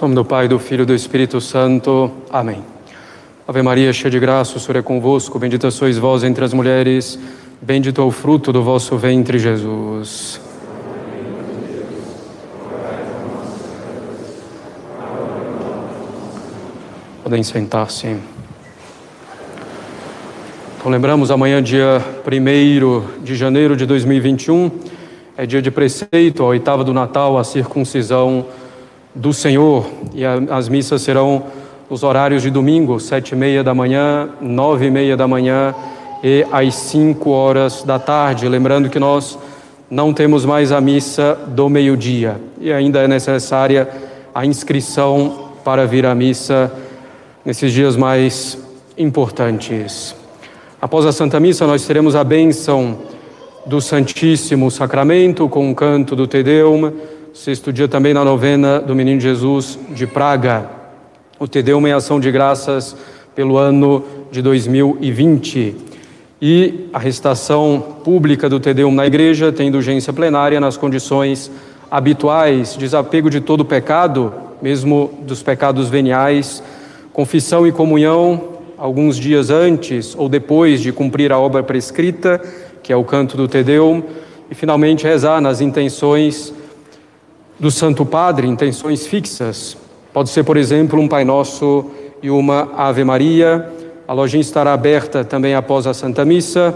Em nome do Pai, do Filho e do Espírito Santo. Amém. Ave Maria, cheia de graça, o Senhor é convosco. Bendita sois vós entre as mulheres. Bendito é o fruto do vosso ventre, Jesus. Podem sentar-se. Então, lembramos amanhã, dia 1 de janeiro de 2021, é dia de preceito, a oitava do Natal, a circuncisão do Senhor. E a, as missas serão os horários de domingo, sete e meia da manhã, nove e meia da manhã e às cinco horas da tarde. Lembrando que nós não temos mais a missa do meio-dia e ainda é necessária a inscrição para vir à missa nesses dias mais importantes. Após a Santa Missa, nós teremos a bênção do Santíssimo Sacramento com o canto do Te Deum, sexto dia também na novena do Menino Jesus de Praga. O Te Deum em ação de graças pelo ano de 2020. E a recitação pública do Te Deum na igreja tem indulgência plenária nas condições habituais, desapego de todo pecado, mesmo dos pecados veniais, confissão e comunhão alguns dias antes ou depois de cumprir a obra prescrita, que é o canto do Te Deum, e finalmente rezar nas intenções do Santo Padre, intenções fixas. Pode ser, por exemplo, um Pai Nosso e uma Ave Maria. A lojinha estará aberta também após a Santa Missa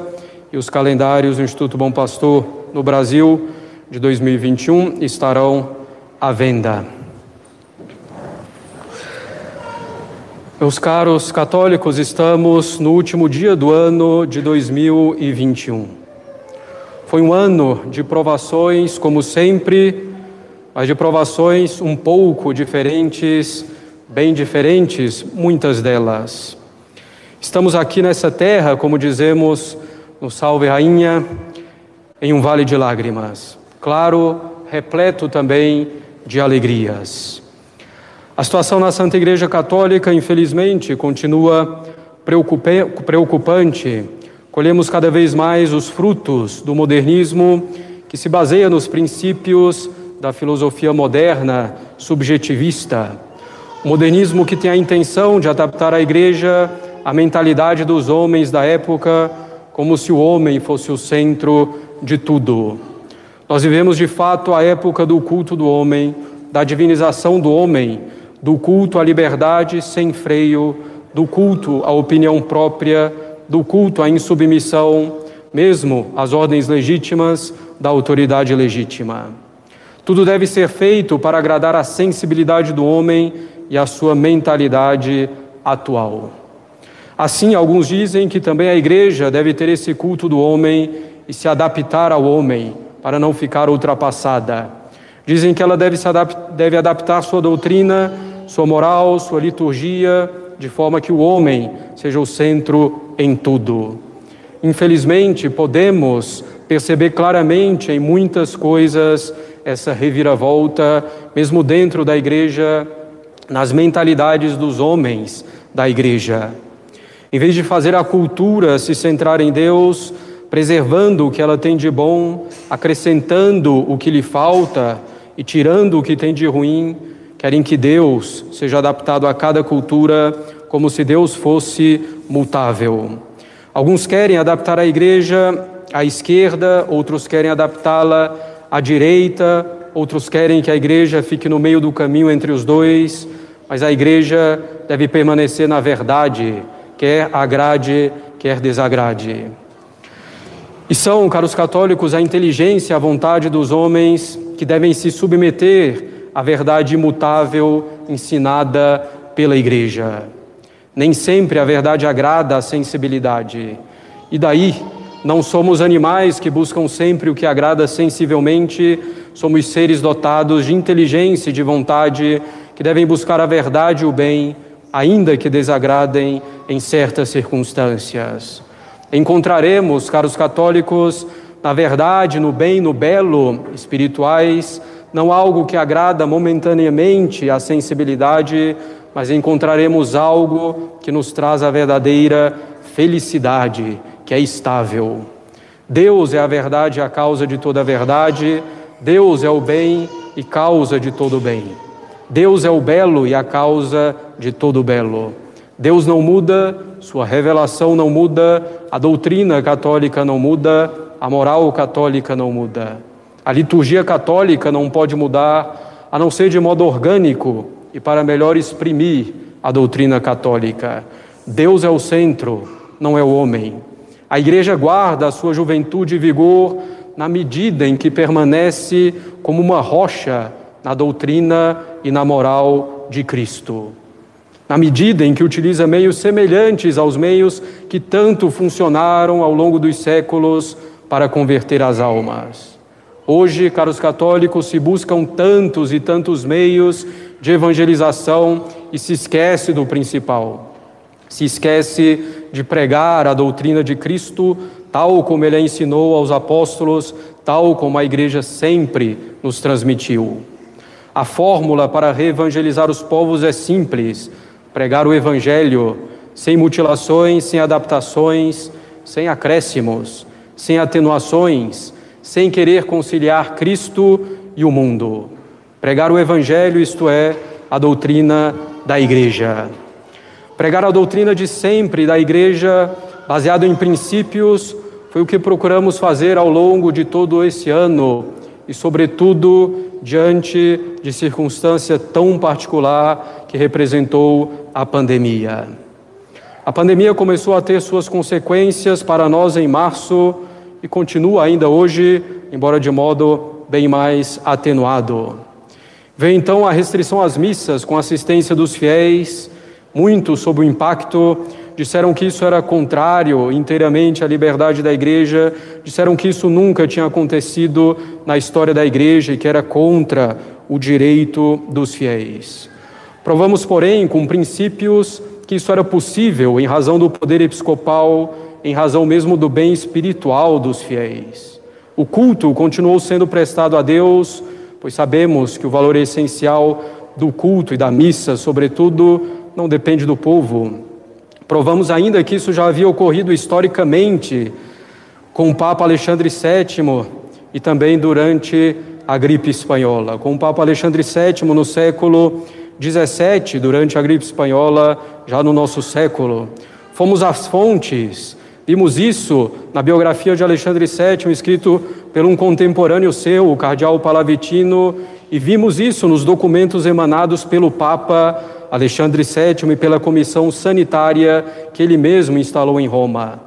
e os calendários do Instituto Bom Pastor no Brasil de 2021 estarão à venda. Meus caros católicos, estamos no último dia do ano de 2021. Foi um ano de provações, como sempre, mas de provações um pouco diferentes, bem diferentes, muitas delas. Estamos aqui nessa terra, como dizemos no Salve Rainha, em um vale de lágrimas, claro, repleto também de alegrias. A situação na Santa Igreja Católica, infelizmente, continua preocupante. Colhemos cada vez mais os frutos do modernismo que se baseia nos princípios da filosofia moderna subjetivista. Modernismo que tem a intenção de adaptar a igreja à mentalidade dos homens da época, como se o homem fosse o centro de tudo. Nós vivemos de fato a época do culto do homem, da divinização do homem, do culto à liberdade sem freio, do culto à opinião própria, do culto à insubmissão, mesmo às ordens legítimas da autoridade legítima. Tudo deve ser feito para agradar a sensibilidade do homem e a sua mentalidade atual. Assim, alguns dizem que também a igreja deve ter esse culto do homem e se adaptar ao homem para não ficar ultrapassada. Dizem que ela deve, se adap deve adaptar sua doutrina, sua moral, sua liturgia, de forma que o homem seja o centro em tudo. Infelizmente, podemos perceber claramente em muitas coisas essa reviravolta, mesmo dentro da igreja, nas mentalidades dos homens da igreja. Em vez de fazer a cultura se centrar em Deus, preservando o que ela tem de bom, acrescentando o que lhe falta e tirando o que tem de ruim, querem que Deus seja adaptado a cada cultura como se Deus fosse mutável. Alguns querem adaptar a igreja à esquerda, outros querem adaptá-la à direita, outros querem que a igreja fique no meio do caminho entre os dois, mas a igreja deve permanecer na verdade, quer agrade, quer desagrade. E são, caros católicos, a inteligência, a vontade dos homens que devem se submeter à verdade imutável ensinada pela igreja. Nem sempre a verdade agrada à sensibilidade. E daí não somos animais que buscam sempre o que agrada sensivelmente, somos seres dotados de inteligência e de vontade que devem buscar a verdade e o bem, ainda que desagradem em certas circunstâncias. Encontraremos, caros católicos, na verdade, no bem, no belo, espirituais, não algo que agrada momentaneamente à sensibilidade, mas encontraremos algo que nos traz a verdadeira felicidade que é estável. Deus é a verdade e a causa de toda a verdade, Deus é o bem e causa de todo o bem. Deus é o belo e a causa de todo o belo. Deus não muda, sua revelação não muda, a doutrina católica não muda, a moral católica não muda. A liturgia católica não pode mudar, a não ser de modo orgânico e para melhor exprimir a doutrina católica. Deus é o centro, não é o homem. A igreja guarda a sua juventude e vigor na medida em que permanece como uma rocha na doutrina e na moral de Cristo. Na medida em que utiliza meios semelhantes aos meios que tanto funcionaram ao longo dos séculos para converter as almas. Hoje, caros católicos, se buscam tantos e tantos meios de evangelização e se esquece do principal. Se esquece de pregar a doutrina de Cristo tal como ele ensinou aos apóstolos, tal como a igreja sempre nos transmitiu. A fórmula para reevangelizar os povos é simples: pregar o evangelho sem mutilações, sem adaptações, sem acréscimos sem atenuações, sem querer conciliar Cristo e o mundo. Pregar o Evangelho, isto é, a doutrina da Igreja. Pregar a doutrina de sempre da Igreja, baseado em princípios, foi o que procuramos fazer ao longo de todo esse ano e, sobretudo, diante de circunstância tão particular que representou a pandemia. A pandemia começou a ter suas consequências para nós em março e continua ainda hoje, embora de modo bem mais atenuado. Veio então a restrição às missas com assistência dos fiéis, muitos, sob o impacto, disseram que isso era contrário inteiramente à liberdade da igreja, disseram que isso nunca tinha acontecido na história da igreja e que era contra o direito dos fiéis. Provamos, porém, com princípios que isso era possível em razão do poder episcopal, em razão mesmo do bem espiritual dos fiéis. O culto continuou sendo prestado a Deus, pois sabemos que o valor essencial do culto e da missa, sobretudo, não depende do povo. Provamos ainda que isso já havia ocorrido historicamente com o Papa Alexandre VII e também durante a gripe espanhola. Com o Papa Alexandre VII no século 17, durante a gripe espanhola, já no nosso século. Fomos às fontes, vimos isso na biografia de Alexandre VII, escrito por um contemporâneo seu, o cardeal Palavitino, e vimos isso nos documentos emanados pelo Papa Alexandre VII e pela comissão sanitária que ele mesmo instalou em Roma.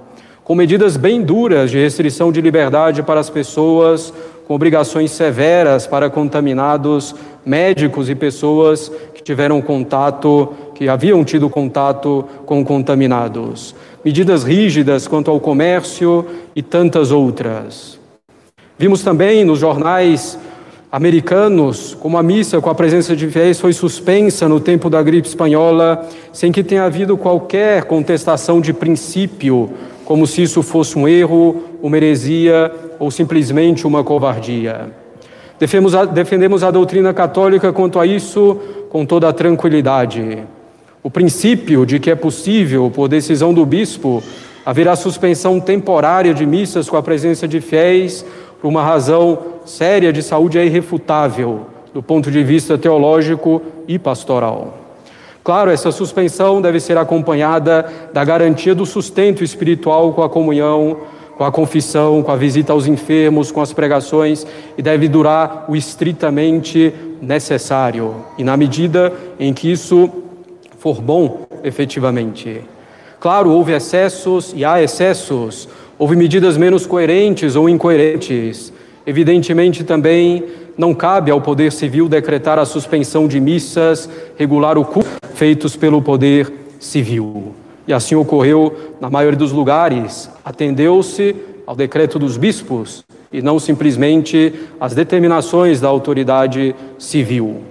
Com medidas bem duras de restrição de liberdade para as pessoas, com obrigações severas para contaminados, médicos e pessoas que tiveram contato, que haviam tido contato com contaminados. Medidas rígidas quanto ao comércio e tantas outras. Vimos também nos jornais americanos como a missa com a presença de fiéis foi suspensa no tempo da gripe espanhola, sem que tenha havido qualquer contestação de princípio, como se isso fosse um erro, uma heresia ou simplesmente uma covardia. Defendemos a, defendemos a doutrina católica quanto a isso com toda a tranquilidade. O princípio de que é possível, por decisão do bispo, haver a suspensão temporária de missas com a presença de fiéis por uma razão séria de saúde é irrefutável do ponto de vista teológico e pastoral. Claro, essa suspensão deve ser acompanhada da garantia do sustento espiritual com a comunhão com a confissão, com a visita aos enfermos, com as pregações, e deve durar o estritamente necessário, e na medida em que isso for bom, efetivamente. Claro, houve excessos e há excessos, houve medidas menos coerentes ou incoerentes. Evidentemente, também não cabe ao Poder Civil decretar a suspensão de missas, regular o culto feitos pelo Poder Civil. E assim ocorreu na maioria dos lugares. Atendeu-se ao decreto dos bispos e não simplesmente às determinações da autoridade civil.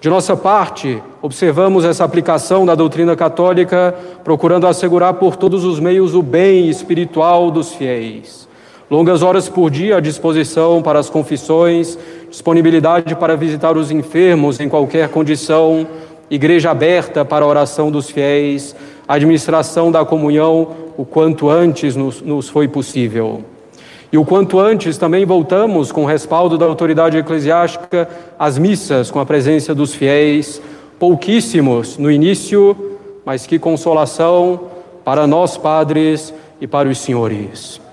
De nossa parte, observamos essa aplicação da doutrina católica, procurando assegurar por todos os meios o bem espiritual dos fiéis. Longas horas por dia à disposição para as confissões, disponibilidade para visitar os enfermos em qualquer condição, igreja aberta para a oração dos fiéis, administração da comunhão o quanto antes nos, nos foi possível. E o quanto antes também voltamos, com respaldo da autoridade eclesiástica, às missas com a presença dos fiéis, pouquíssimos no início, mas que consolação para nós padres e para os senhores.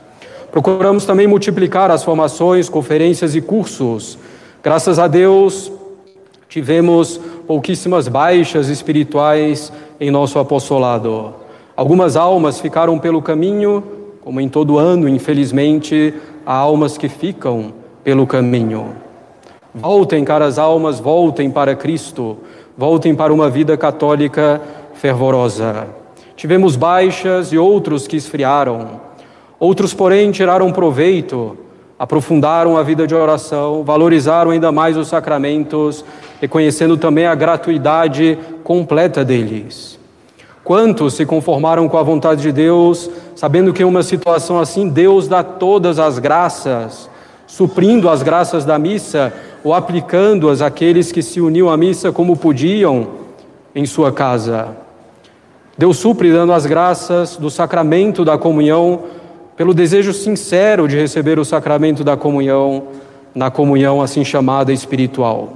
Procuramos também multiplicar as formações, conferências e cursos. Graças a Deus, tivemos pouquíssimas baixas espirituais em nosso apostolado. Algumas almas ficaram pelo caminho, como em todo ano, infelizmente, há almas que ficam pelo caminho. Voltem, caras almas, voltem para Cristo, voltem para uma vida católica fervorosa. Tivemos baixas e outros que esfriaram. Outros, porém, tiraram proveito, aprofundaram a vida de oração, valorizaram ainda mais os sacramentos, reconhecendo também a gratuidade completa deles. Quantos se conformaram com a vontade de Deus, sabendo que em uma situação assim Deus dá todas as graças, suprindo as graças da missa ou aplicando-as àqueles que se uniam à missa como podiam em sua casa. Deus supre dando as graças do sacramento da comunhão, pelo desejo sincero de receber o sacramento da comunhão, na comunhão assim chamada espiritual.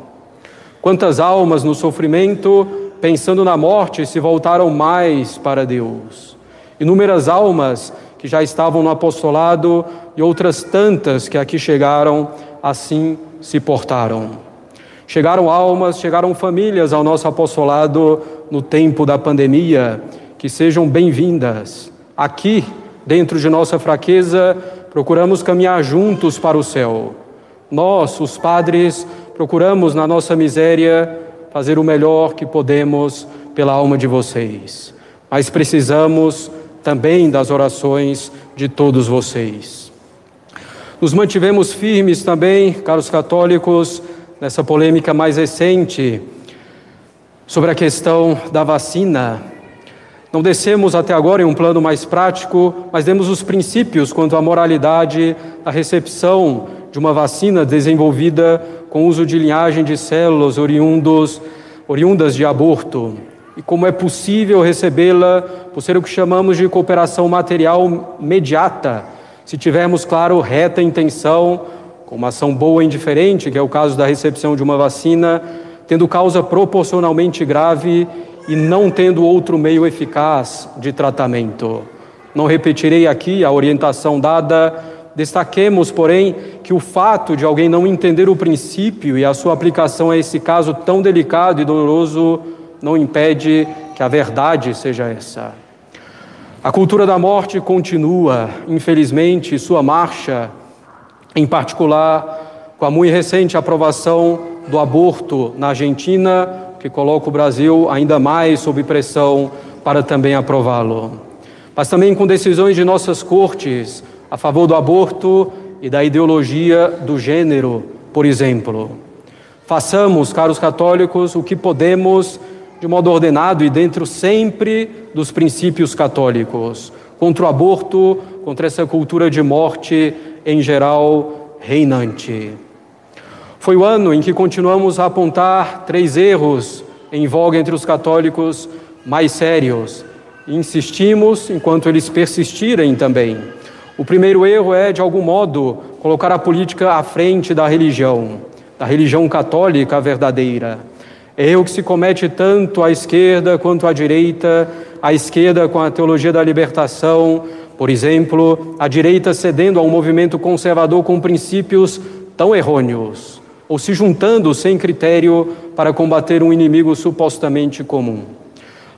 Quantas almas no sofrimento pensando na morte, se voltaram mais para Deus. Inúmeras almas que já estavam no apostolado e outras tantas que aqui chegaram, assim se portaram. Chegaram almas, chegaram famílias ao nosso apostolado no tempo da pandemia, que sejam bem-vindas. Aqui, dentro de nossa fraqueza, procuramos caminhar juntos para o céu. Nós, os padres, procuramos na nossa miséria fazer o melhor que podemos pela alma de vocês. Mas precisamos também das orações de todos vocês. Nos mantivemos firmes também, caros católicos, nessa polêmica mais recente sobre a questão da vacina. Não descemos até agora em um plano mais prático, mas demos os princípios quanto à moralidade da recepção de uma vacina desenvolvida com uso de linhagem de células oriundos, oriundas de aborto. E como é possível recebê-la por ser o que chamamos de cooperação material imediata, se tivermos, claro, reta intenção, com uma ação boa e indiferente, que é o caso da recepção de uma vacina, tendo causa proporcionalmente grave e não tendo outro meio eficaz de tratamento. Não repetirei aqui a orientação dada Destaquemos, porém, que o fato de alguém não entender o princípio e a sua aplicação a esse caso tão delicado e doloroso não impede que a verdade seja essa. A cultura da morte continua, infelizmente, sua marcha, em particular com a muito recente aprovação do aborto na Argentina, que coloca o Brasil ainda mais sob pressão para também aprová-lo. Mas também com decisões de nossas cortes a favor do aborto e da ideologia do gênero, por exemplo. Façamos, caros católicos, o que podemos de modo ordenado e dentro sempre dos princípios católicos, contra o aborto, contra essa cultura de morte em geral reinante. Foi o ano em que continuamos a apontar três erros em voga entre os católicos mais sérios. Insistimos enquanto eles persistirem também. O primeiro erro é, de algum modo, colocar a política à frente da religião, da religião católica verdadeira. É erro que se comete tanto à esquerda quanto à direita, à esquerda com a teologia da libertação, por exemplo, a direita cedendo a um movimento conservador com princípios tão errôneos, ou se juntando sem critério para combater um inimigo supostamente comum.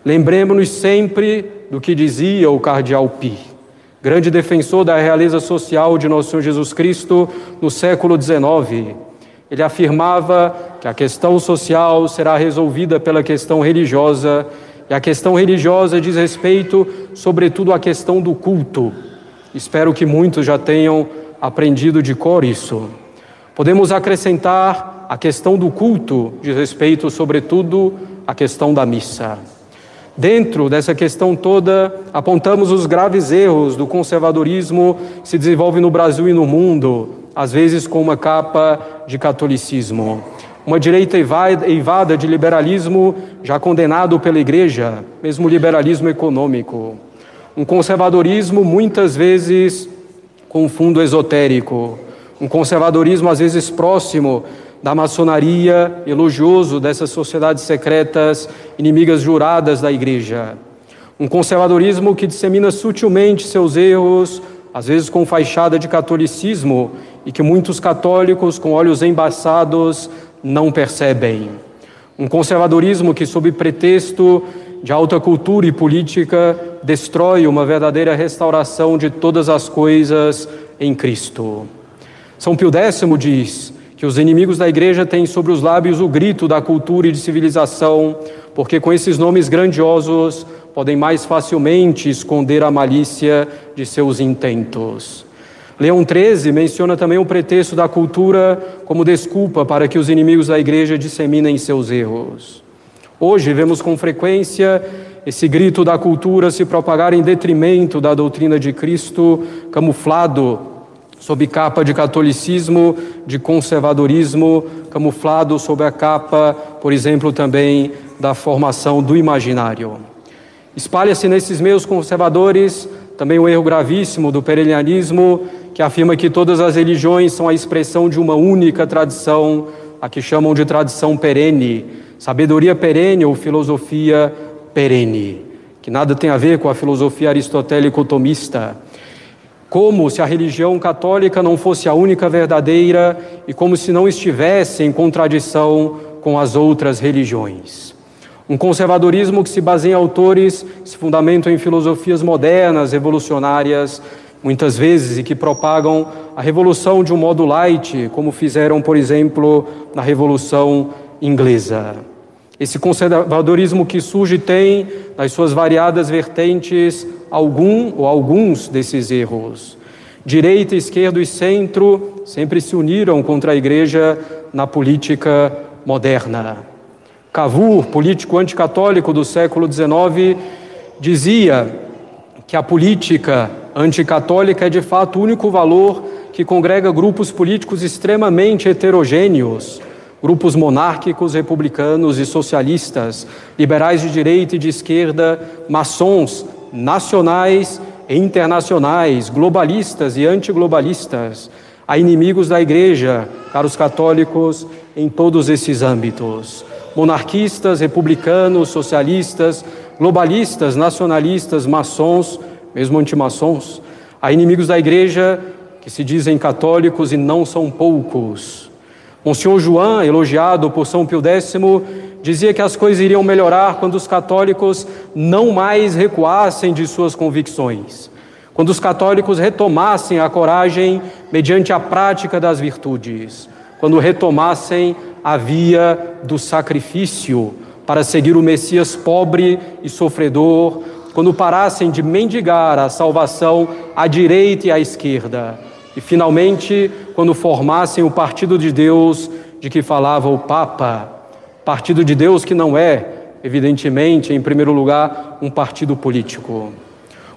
Lembremos-nos sempre do que dizia o cardeal Pi grande defensor da realeza social de nosso Senhor Jesus Cristo no século XIX. Ele afirmava que a questão social será resolvida pela questão religiosa, e a questão religiosa diz respeito, sobretudo, à questão do culto. Espero que muitos já tenham aprendido de cor isso. Podemos acrescentar a questão do culto, diz respeito, sobretudo, à questão da missa. Dentro dessa questão toda, apontamos os graves erros do conservadorismo que se desenvolve no Brasil e no mundo, às vezes com uma capa de catolicismo. Uma direita eivada de liberalismo já condenado pela igreja, mesmo liberalismo econômico. Um conservadorismo muitas vezes com fundo esotérico, um conservadorismo às vezes próximo da maçonaria, elogioso dessas sociedades secretas, inimigas juradas da igreja. Um conservadorismo que dissemina sutilmente seus erros, às vezes com fachada de catolicismo, e que muitos católicos com olhos embaçados não percebem. Um conservadorismo que, sob pretexto de alta cultura e política, destrói uma verdadeira restauração de todas as coisas em Cristo. São Pio X diz que os inimigos da igreja têm sobre os lábios o grito da cultura e de civilização, porque com esses nomes grandiosos podem mais facilmente esconder a malícia de seus intentos. Leão XIII menciona também o pretexto da cultura como desculpa para que os inimigos da igreja disseminem seus erros. Hoje vemos com frequência esse grito da cultura se propagar em detrimento da doutrina de Cristo, camuflado sob capa de catolicismo, de conservadorismo, camuflado sob a capa, por exemplo, também da formação do imaginário. Espalha-se nesses meios conservadores também o erro gravíssimo do perennialismo, que afirma que todas as religiões são a expressão de uma única tradição, a que chamam de tradição perene, sabedoria perene ou filosofia perene, que nada tem a ver com a filosofia aristotélico-tomista como se a religião católica não fosse a única verdadeira e como se não estivesse em contradição com as outras religiões. Um conservadorismo que se baseia em autores, se fundamentam em filosofias modernas, revolucionárias, muitas vezes, e que propagam a revolução de um modo light, como fizeram, por exemplo, na Revolução Inglesa. Esse conservadorismo que surge tem, nas suas variadas vertentes, algum ou alguns desses erros. Direita, esquerda e centro sempre se uniram contra a igreja na política moderna. Cavour, político anticatólico do século XIX, dizia que a política anticatólica é de fato o único valor que congrega grupos políticos extremamente heterogêneos grupos monárquicos, republicanos e socialistas, liberais de direita e de esquerda, maçons, nacionais e internacionais, globalistas e antiglobalistas, a inimigos da igreja, caros católicos, em todos esses âmbitos. Monarquistas, republicanos, socialistas, globalistas, nacionalistas, maçons, mesmo antimaçons, a inimigos da igreja que se dizem católicos e não são poucos Monsenhor João, elogiado por São Pio X, dizia que as coisas iriam melhorar quando os católicos não mais recuassem de suas convicções, quando os católicos retomassem a coragem mediante a prática das virtudes, quando retomassem a via do sacrifício para seguir o Messias pobre e sofredor, quando parassem de mendigar a salvação à direita e à esquerda. E finalmente, quando formassem o partido de Deus de que falava o Papa, partido de Deus que não é, evidentemente, em primeiro lugar, um partido político.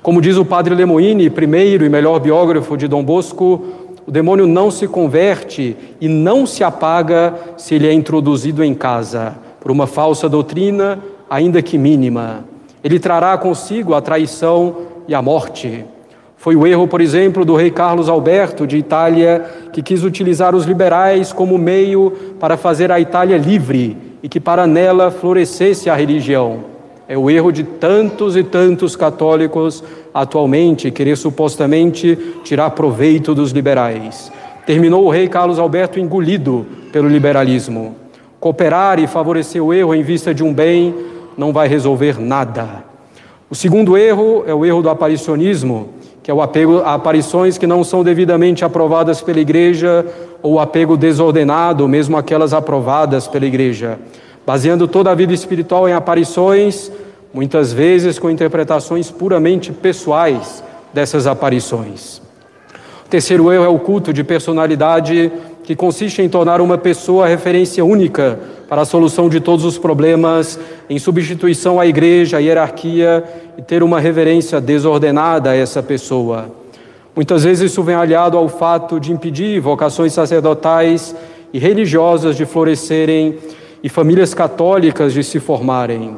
Como diz o padre Lemoine, primeiro e melhor biógrafo de Dom Bosco, o demônio não se converte e não se apaga se ele é introduzido em casa por uma falsa doutrina, ainda que mínima. Ele trará consigo a traição e a morte. Foi o erro, por exemplo, do rei Carlos Alberto de Itália, que quis utilizar os liberais como meio para fazer a Itália livre e que para nela florescesse a religião. É o erro de tantos e tantos católicos atualmente querer supostamente tirar proveito dos liberais. Terminou o rei Carlos Alberto engolido pelo liberalismo. Cooperar e favorecer o erro em vista de um bem não vai resolver nada. O segundo erro é o erro do aparicionismo que é o apego a aparições que não são devidamente aprovadas pela igreja, ou o apego desordenado, mesmo aquelas aprovadas pela igreja, baseando toda a vida espiritual em aparições, muitas vezes com interpretações puramente pessoais dessas aparições. O terceiro erro é o culto de personalidade, que consiste em tornar uma pessoa referência única para a solução de todos os problemas, em substituição à igreja, à hierarquia e ter uma reverência desordenada a essa pessoa. Muitas vezes isso vem aliado ao fato de impedir vocações sacerdotais e religiosas de florescerem e famílias católicas de se formarem.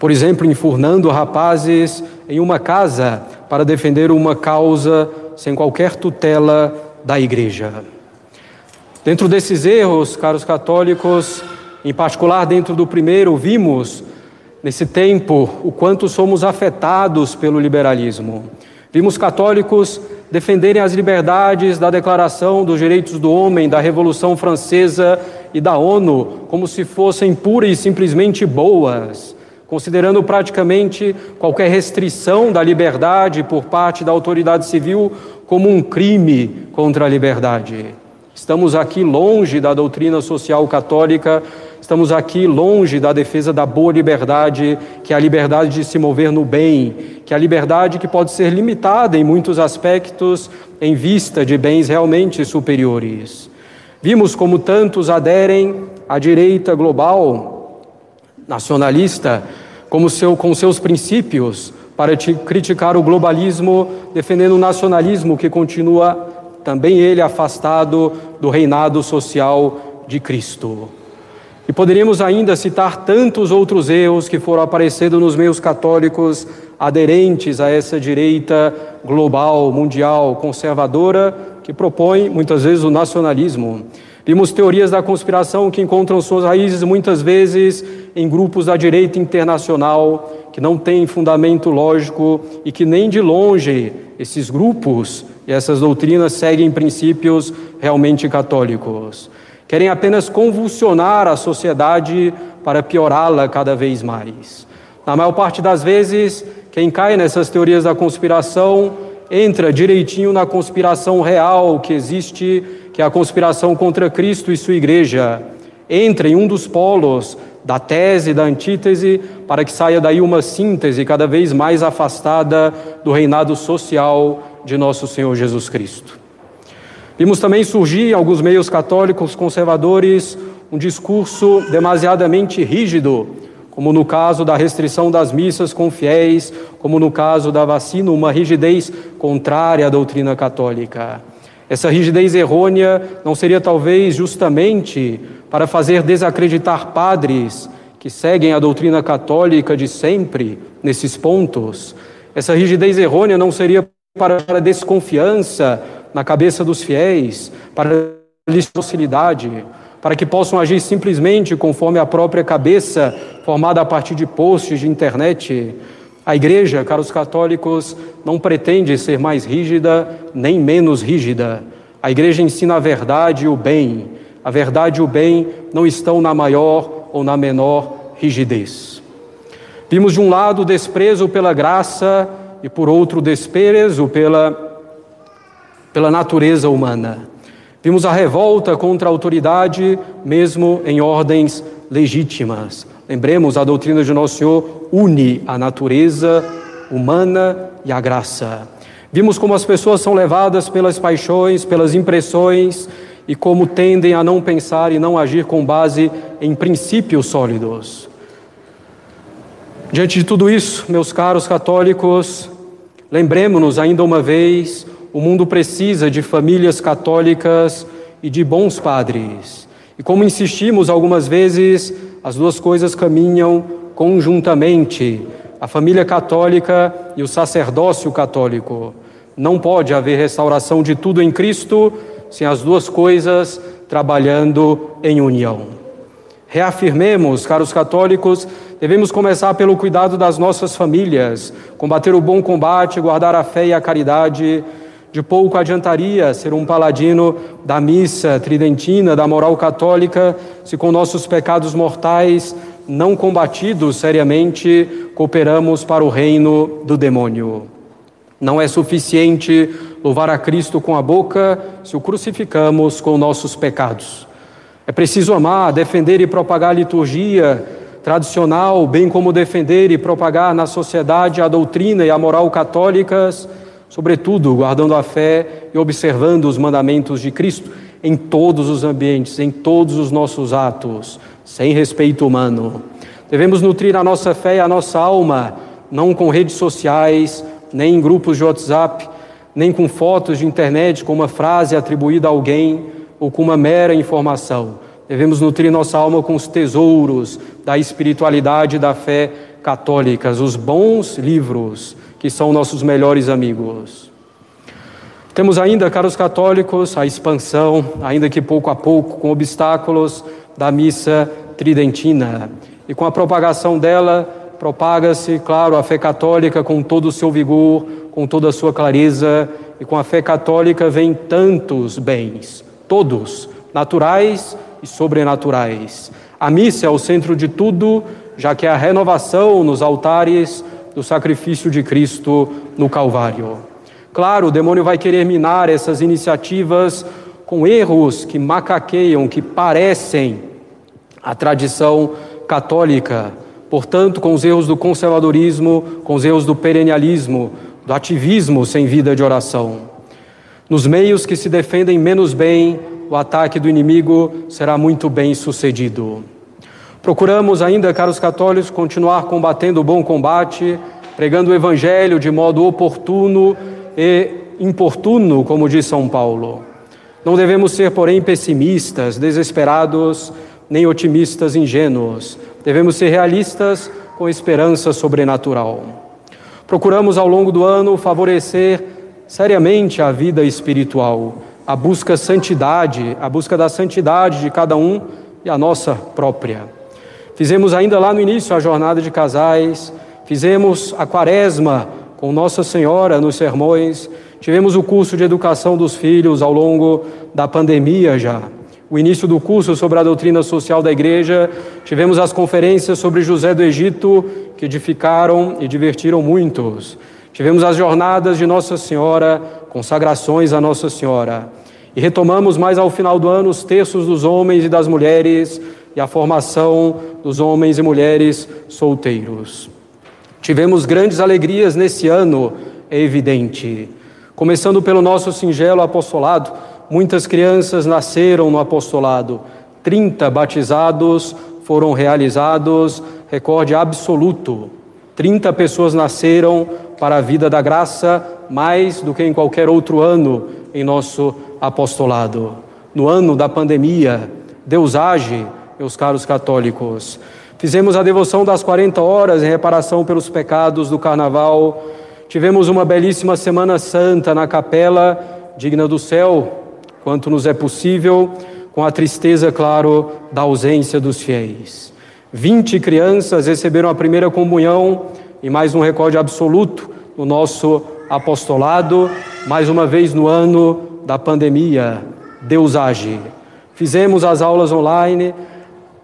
Por exemplo, enfurnando rapazes em uma casa para defender uma causa sem qualquer tutela da Igreja. Dentro desses erros, caros católicos, em particular dentro do primeiro, vimos nesse tempo o quanto somos afetados pelo liberalismo. Vimos católicos defenderem as liberdades da Declaração dos Direitos do Homem, da Revolução Francesa e da ONU como se fossem pura e simplesmente boas, considerando praticamente qualquer restrição da liberdade por parte da autoridade civil como um crime contra a liberdade. Estamos aqui longe da doutrina social católica Estamos aqui longe da defesa da boa liberdade, que é a liberdade de se mover no bem, que é a liberdade que pode ser limitada em muitos aspectos em vista de bens realmente superiores. Vimos como tantos aderem à direita global, nacionalista, como seu, com seus princípios, para criticar o globalismo, defendendo o nacionalismo que continua também ele afastado do reinado social de Cristo. E poderíamos ainda citar tantos outros erros que foram aparecendo nos meios católicos aderentes a essa direita global, mundial, conservadora, que propõe muitas vezes o nacionalismo. Vimos teorias da conspiração que encontram suas raízes muitas vezes em grupos da direita internacional, que não têm fundamento lógico e que nem de longe esses grupos e essas doutrinas seguem princípios realmente católicos querem apenas convulsionar a sociedade para piorá-la cada vez mais. Na maior parte das vezes, quem cai nessas teorias da conspiração entra direitinho na conspiração real que existe, que é a conspiração contra Cristo e sua igreja. Entra em um dos polos da tese, da antítese, para que saia daí uma síntese cada vez mais afastada do reinado social de nosso Senhor Jesus Cristo. Vimos também surgir em alguns meios católicos conservadores um discurso demasiadamente rígido, como no caso da restrição das missas com fiéis, como no caso da vacina, uma rigidez contrária à doutrina católica. Essa rigidez errônea não seria talvez justamente para fazer desacreditar padres que seguem a doutrina católica de sempre nesses pontos? Essa rigidez errônea não seria para desconfiança na cabeça dos fiéis, para lhes docilidade, para que possam agir simplesmente conforme a própria cabeça formada a partir de posts de internet. A igreja, caros católicos, não pretende ser mais rígida nem menos rígida. A igreja ensina a verdade e o bem. A verdade e o bem não estão na maior ou na menor rigidez. Vimos de um lado o desprezo pela graça e por outro desprezo pela pela natureza humana. Vimos a revolta contra a autoridade, mesmo em ordens legítimas. Lembremos, a doutrina de Nosso Senhor une a natureza humana e a graça. Vimos como as pessoas são levadas pelas paixões, pelas impressões e como tendem a não pensar e não agir com base em princípios sólidos. Diante de tudo isso, meus caros católicos, lembremos-nos ainda uma vez o mundo precisa de famílias católicas e de bons padres. E como insistimos algumas vezes, as duas coisas caminham conjuntamente. A família católica e o sacerdócio católico. Não pode haver restauração de tudo em Cristo sem as duas coisas trabalhando em união. Reafirmemos, caros católicos, devemos começar pelo cuidado das nossas famílias, combater o bom combate, guardar a fé e a caridade de pouco adiantaria ser um paladino da missa tridentina, da moral católica, se com nossos pecados mortais não combatidos seriamente cooperamos para o reino do demônio. Não é suficiente louvar a Cristo com a boca se o crucificamos com nossos pecados. É preciso amar, defender e propagar a liturgia tradicional, bem como defender e propagar na sociedade a doutrina e a moral católicas sobretudo guardando a fé e observando os mandamentos de Cristo em todos os ambientes, em todos os nossos atos, sem respeito humano. Devemos nutrir a nossa fé e a nossa alma, não com redes sociais, nem em grupos de WhatsApp, nem com fotos de internet com uma frase atribuída a alguém ou com uma mera informação. Devemos nutrir nossa alma com os tesouros da espiritualidade e da fé católicas, os bons livros que são nossos melhores amigos. Temos ainda, caros católicos, a expansão, ainda que pouco a pouco, com obstáculos, da missa tridentina. E com a propagação dela, propaga-se, claro, a fé católica com todo o seu vigor, com toda a sua clareza, e com a fé católica vem tantos bens, todos, naturais e sobrenaturais. A missa é o centro de tudo, já que é a renovação nos altares do sacrifício de Cristo no Calvário. Claro, o demônio vai querer minar essas iniciativas com erros que macaqueiam, que parecem a tradição católica, portanto, com os erros do conservadorismo, com os erros do perennialismo, do ativismo sem vida de oração. Nos meios que se defendem menos bem, o ataque do inimigo será muito bem sucedido. Procuramos ainda, caros católicos, continuar combatendo o bom combate, pregando o evangelho de modo oportuno e importuno, como diz São Paulo. Não devemos ser, porém, pessimistas, desesperados, nem otimistas ingênuos. Devemos ser realistas com esperança sobrenatural. Procuramos ao longo do ano favorecer seriamente a vida espiritual, a busca santidade, a busca da santidade de cada um e a nossa própria. Fizemos ainda lá no início a jornada de casais, fizemos a quaresma com Nossa Senhora nos sermões, tivemos o curso de educação dos filhos ao longo da pandemia já. O início do curso sobre a doutrina social da igreja, tivemos as conferências sobre José do Egito, que edificaram e divertiram muitos. Tivemos as jornadas de Nossa Senhora, consagrações a Nossa Senhora. E retomamos mais ao final do ano os terços dos homens e das mulheres e a formação dos homens e mulheres solteiros. Tivemos grandes alegrias nesse ano, é evidente. Começando pelo nosso singelo apostolado, muitas crianças nasceram no apostolado, 30 batizados foram realizados, recorde absoluto. 30 pessoas nasceram para a vida da graça, mais do que em qualquer outro ano em nosso apostolado. No ano da pandemia, Deus age meus caros católicos. Fizemos a devoção das 40 horas em reparação pelos pecados do carnaval. Tivemos uma belíssima Semana Santa na capela, digna do céu, quanto nos é possível, com a tristeza, claro, da ausência dos fiéis. 20 crianças receberam a primeira comunhão e mais um recorde absoluto no nosso apostolado, mais uma vez no ano da pandemia. Deus age. Fizemos as aulas online,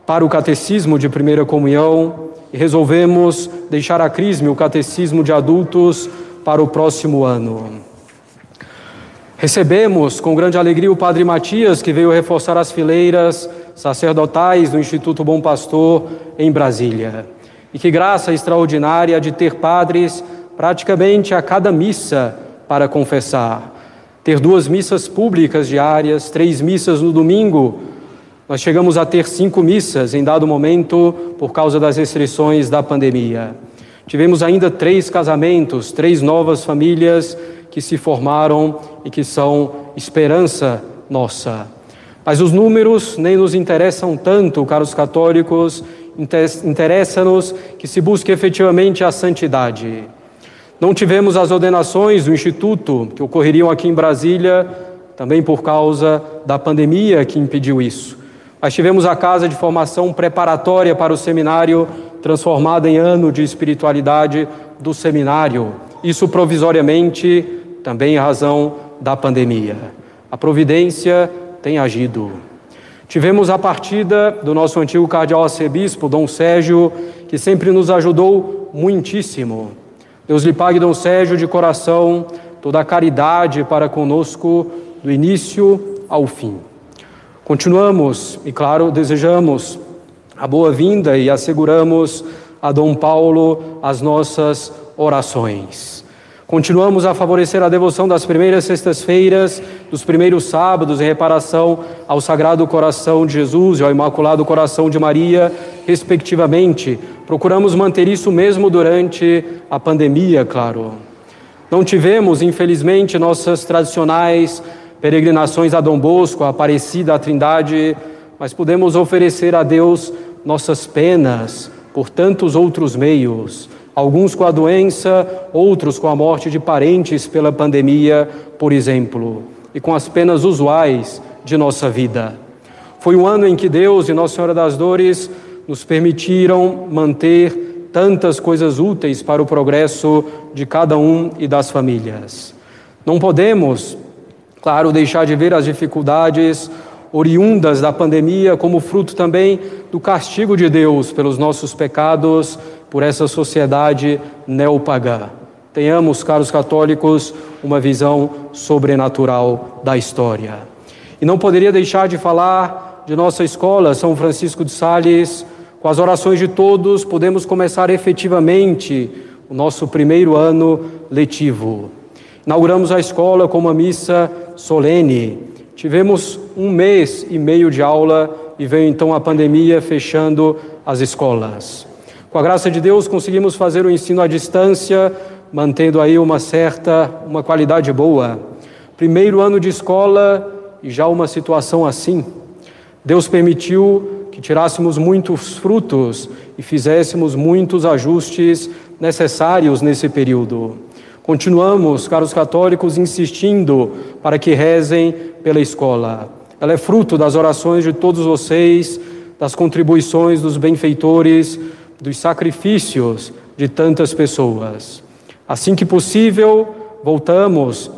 para o catecismo de primeira comunhão e resolvemos deixar a Crisme, o catecismo de adultos, para o próximo ano. Recebemos com grande alegria o Padre Matias, que veio reforçar as fileiras sacerdotais do Instituto Bom Pastor em Brasília. E que graça extraordinária de ter padres praticamente a cada missa para confessar. Ter duas missas públicas diárias, três missas no domingo, nós chegamos a ter cinco missas em dado momento por causa das restrições da pandemia. Tivemos ainda três casamentos, três novas famílias que se formaram e que são esperança nossa. Mas os números nem nos interessam tanto, caros católicos, interessa-nos que se busque efetivamente a santidade. Não tivemos as ordenações do Instituto que ocorreriam aqui em Brasília, também por causa da pandemia que impediu isso. Nós tivemos a casa de formação preparatória para o seminário, transformada em ano de espiritualidade do seminário. Isso provisoriamente, também em razão da pandemia. A providência tem agido. Tivemos a partida do nosso antigo cardeal arcebispo, Dom Sérgio, que sempre nos ajudou muitíssimo. Deus lhe pague, Dom Sérgio, de coração, toda a caridade para conosco, do início ao fim. Continuamos e, claro, desejamos a boa-vinda e asseguramos a Dom Paulo as nossas orações. Continuamos a favorecer a devoção das primeiras sextas-feiras, dos primeiros sábados, em reparação ao Sagrado Coração de Jesus e ao Imaculado Coração de Maria, respectivamente. Procuramos manter isso mesmo durante a pandemia, claro. Não tivemos, infelizmente, nossas tradicionais peregrinações a Dom Bosco, a Aparecida, a Trindade, mas podemos oferecer a Deus nossas penas por tantos outros meios, alguns com a doença, outros com a morte de parentes pela pandemia, por exemplo, e com as penas usuais de nossa vida. Foi um ano em que Deus e Nossa Senhora das Dores nos permitiram manter tantas coisas úteis para o progresso de cada um e das famílias. Não podemos, claro, deixar de ver as dificuldades oriundas da pandemia como fruto também do castigo de Deus pelos nossos pecados por essa sociedade neopagã. Tenhamos, caros católicos, uma visão sobrenatural da história. E não poderia deixar de falar de nossa escola, São Francisco de Sales. Com as orações de todos, podemos começar efetivamente o nosso primeiro ano letivo. Inauguramos a escola com uma missa solene. Tivemos um mês e meio de aula e veio então a pandemia fechando as escolas. Com a graça de Deus, conseguimos fazer o ensino à distância, mantendo aí uma certa, uma qualidade boa. Primeiro ano de escola e já uma situação assim. Deus permitiu que tirássemos muitos frutos e fizéssemos muitos ajustes necessários nesse período. Continuamos, caros católicos, insistindo para que rezem pela escola. Ela é fruto das orações de todos vocês, das contribuições dos benfeitores, dos sacrifícios de tantas pessoas. Assim que possível, voltamos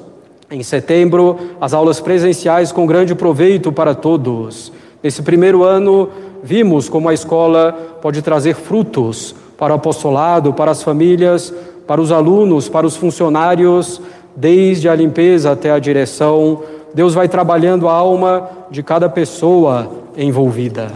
em setembro às aulas presenciais com grande proveito para todos. Nesse primeiro ano, vimos como a escola pode trazer frutos para o apostolado, para as famílias, para os alunos, para os funcionários, desde a limpeza até a direção. Deus vai trabalhando a alma de cada pessoa envolvida.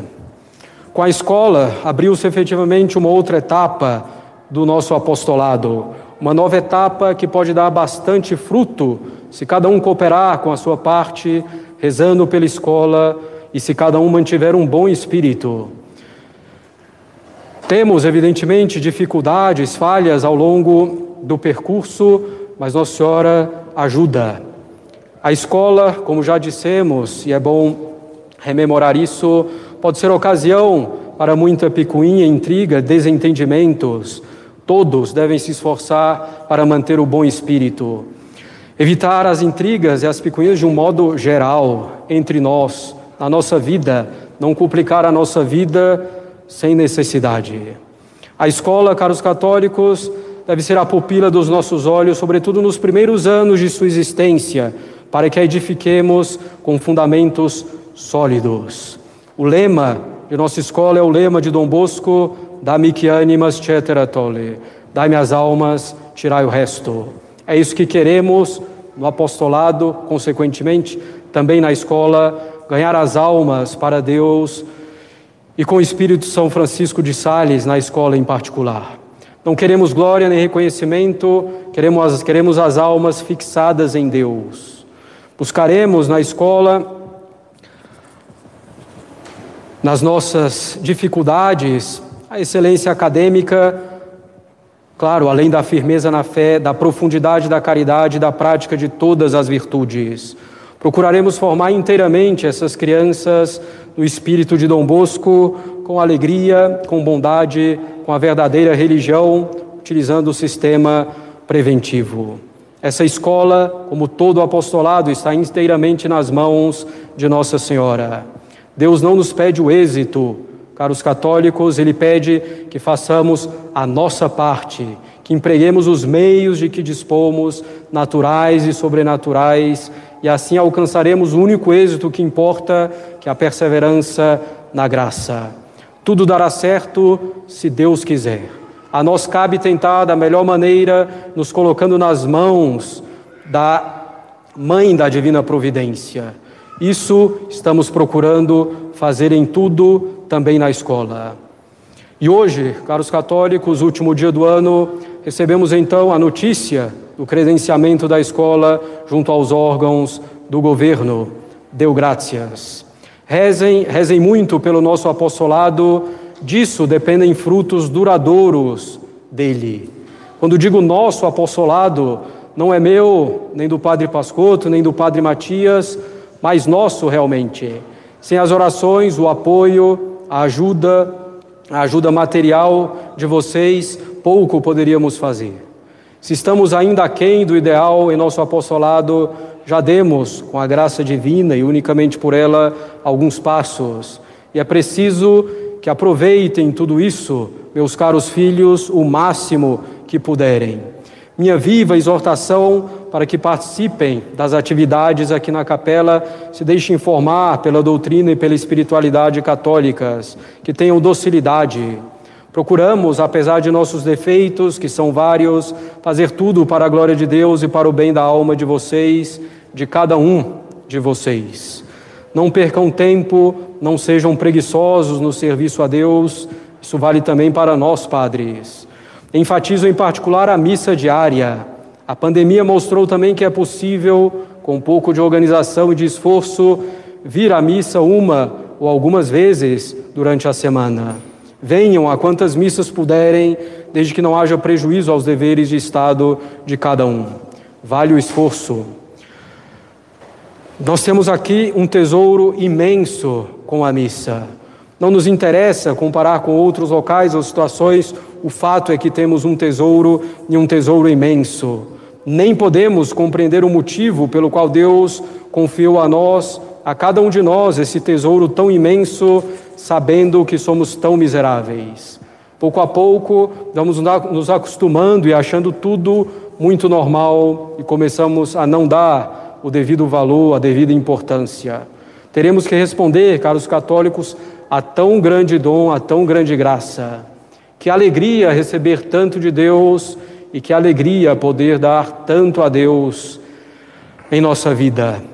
Com a escola, abriu-se efetivamente uma outra etapa do nosso apostolado, uma nova etapa que pode dar bastante fruto se cada um cooperar com a sua parte, rezando pela escola e se cada um mantiver um bom espírito. Temos, evidentemente, dificuldades, falhas ao longo do percurso, mas Nossa Senhora ajuda. A escola, como já dissemos, e é bom rememorar isso, pode ser ocasião para muita picuinha, intriga, desentendimentos. Todos devem se esforçar para manter o bom espírito. Evitar as intrigas e as picuinhas de um modo geral entre nós, na nossa vida, não complicar a nossa vida sem necessidade. A escola, caros católicos, deve ser a pupila dos nossos olhos, sobretudo nos primeiros anos de sua existência, para que a edifiquemos com fundamentos sólidos. O lema de nossa escola é o lema de Dom Bosco, que animas cetera tole, dai-me as almas, tirai o resto. É isso que queremos no apostolado, consequentemente, também na escola, ganhar as almas para Deus e com o Espírito São Francisco de Sales na escola em particular. Não queremos glória nem reconhecimento, queremos, queremos as almas fixadas em Deus. Buscaremos na escola nas nossas dificuldades, a excelência acadêmica, claro, além da firmeza na fé, da profundidade da caridade, da prática de todas as virtudes. Procuraremos formar inteiramente essas crianças no espírito de Dom Bosco, com alegria, com bondade, com a verdadeira religião, utilizando o sistema preventivo. Essa escola, como todo apostolado, está inteiramente nas mãos de Nossa Senhora. Deus não nos pede o êxito, caros católicos, Ele pede que façamos a nossa parte, que empreguemos os meios de que dispomos, naturais e sobrenaturais, e assim alcançaremos o único êxito que importa, que é a perseverança na graça. Tudo dará certo se Deus quiser. A nós cabe tentar da melhor maneira, nos colocando nas mãos da Mãe da Divina Providência isso estamos procurando fazer em tudo, também na escola. E hoje, caros católicos, último dia do ano, recebemos então a notícia do credenciamento da escola junto aos órgãos do governo. Deu graças. Rezem, rezem muito pelo nosso apostolado, disso dependem frutos duradouros dele. Quando digo nosso apostolado, não é meu, nem do Padre Pascotto, nem do Padre Matias, mas nosso realmente. Sem as orações, o apoio, a ajuda, a ajuda material de vocês, pouco poderíamos fazer. Se estamos ainda aquém do ideal em nosso apostolado, já demos, com a graça divina e unicamente por ela, alguns passos. E é preciso que aproveitem tudo isso, meus caros filhos, o máximo que puderem. Minha viva exortação para que participem das atividades aqui na capela, se deixem informar pela doutrina e pela espiritualidade católicas, que tenham docilidade. Procuramos, apesar de nossos defeitos, que são vários, fazer tudo para a glória de Deus e para o bem da alma de vocês, de cada um de vocês. Não percam tempo, não sejam preguiçosos no serviço a Deus, isso vale também para nós, padres. Enfatizo em particular a missa diária. A pandemia mostrou também que é possível, com um pouco de organização e de esforço, vir à missa uma ou algumas vezes durante a semana. Venham a quantas missas puderem, desde que não haja prejuízo aos deveres de Estado de cada um. Vale o esforço. Nós temos aqui um tesouro imenso com a missa. Não nos interessa comparar com outros locais ou situações o fato é que temos um tesouro e um tesouro imenso. Nem podemos compreender o motivo pelo qual Deus confiou a nós, a cada um de nós, esse tesouro tão imenso, sabendo que somos tão miseráveis. Pouco a pouco, vamos nos acostumando e achando tudo muito normal e começamos a não dar o devido valor, a devida importância. Teremos que responder, caros católicos, a tão grande dom, a tão grande graça. Que alegria receber tanto de Deus e que alegria poder dar tanto a Deus em nossa vida.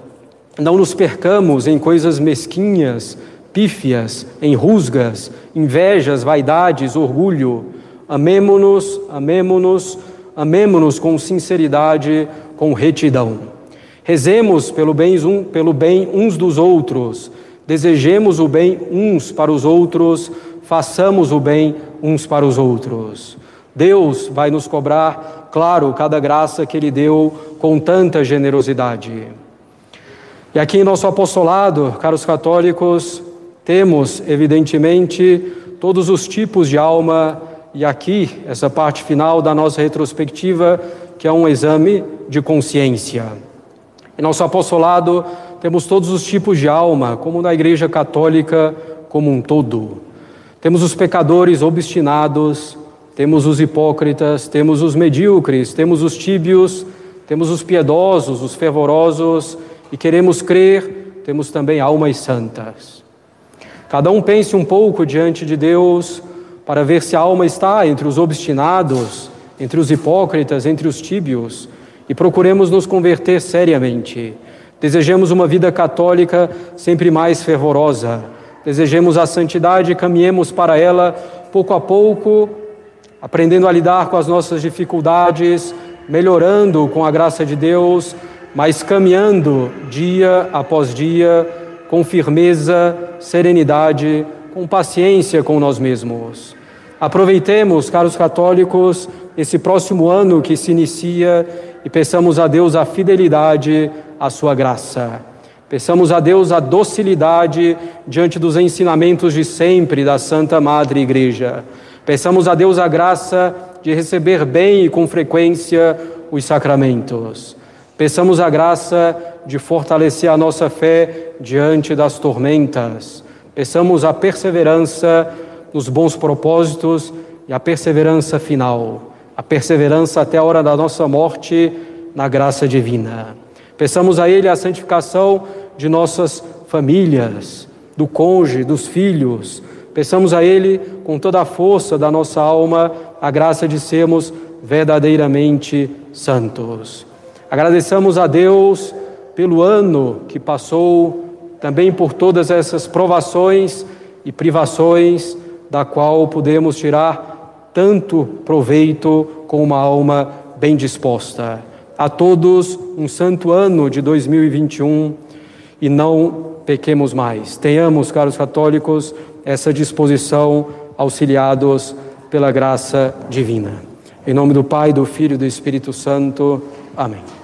Não nos percamos em coisas mesquinhas, pífias, em rusgas, invejas, vaidades, orgulho. Amemo-nos, amemo-nos, amemo-nos com sinceridade, com retidão. Rezemos pelo bem, pelo bem uns dos outros, desejemos o bem uns para os outros, façamos o bem uns para os outros. Deus vai nos cobrar, claro, cada graça que Ele deu com tanta generosidade. E aqui em nosso apostolado, caros católicos, temos, evidentemente, todos os tipos de alma, e aqui, essa parte final da nossa retrospectiva, que é um exame de consciência. Em nosso apostolado, temos todos os tipos de alma, como na Igreja Católica como um todo. Temos os pecadores obstinados, temos os hipócritas, temos os medíocres, temos os tíbios, temos os piedosos, os fervorosos e queremos crer, temos também almas santas. Cada um pense um pouco diante de Deus para ver se a alma está entre os obstinados, entre os hipócritas, entre os tíbios e procuremos nos converter seriamente. Desejemos uma vida católica sempre mais fervorosa. Desejemos a santidade e caminhemos para ela pouco a pouco, aprendendo a lidar com as nossas dificuldades, melhorando com a graça de Deus, mas caminhando dia após dia com firmeza, serenidade, com paciência com nós mesmos. Aproveitemos, caros católicos, esse próximo ano que se inicia e peçamos a Deus a fidelidade a sua graça. Peçamos a Deus a docilidade diante dos ensinamentos de sempre da Santa Madre Igreja. Peçamos a Deus a graça de receber bem e com frequência os sacramentos. Peçamos a graça de fortalecer a nossa fé diante das tormentas. Peçamos a perseverança nos bons propósitos e a perseverança final, a perseverança até a hora da nossa morte na graça divina. Peçamos a Ele a santificação de nossas famílias, do cônjuge, dos filhos. Peçamos a Ele, com toda a força da nossa alma, a graça de sermos verdadeiramente santos. Agradeçamos a Deus pelo ano que passou, também por todas essas provações e privações, da qual podemos tirar tanto proveito com uma alma bem disposta a todos um santo ano de 2021 e não pequemos mais. Tenhamos, caros católicos, essa disposição, auxiliados pela graça divina. Em nome do Pai, do Filho e do Espírito Santo. Amém.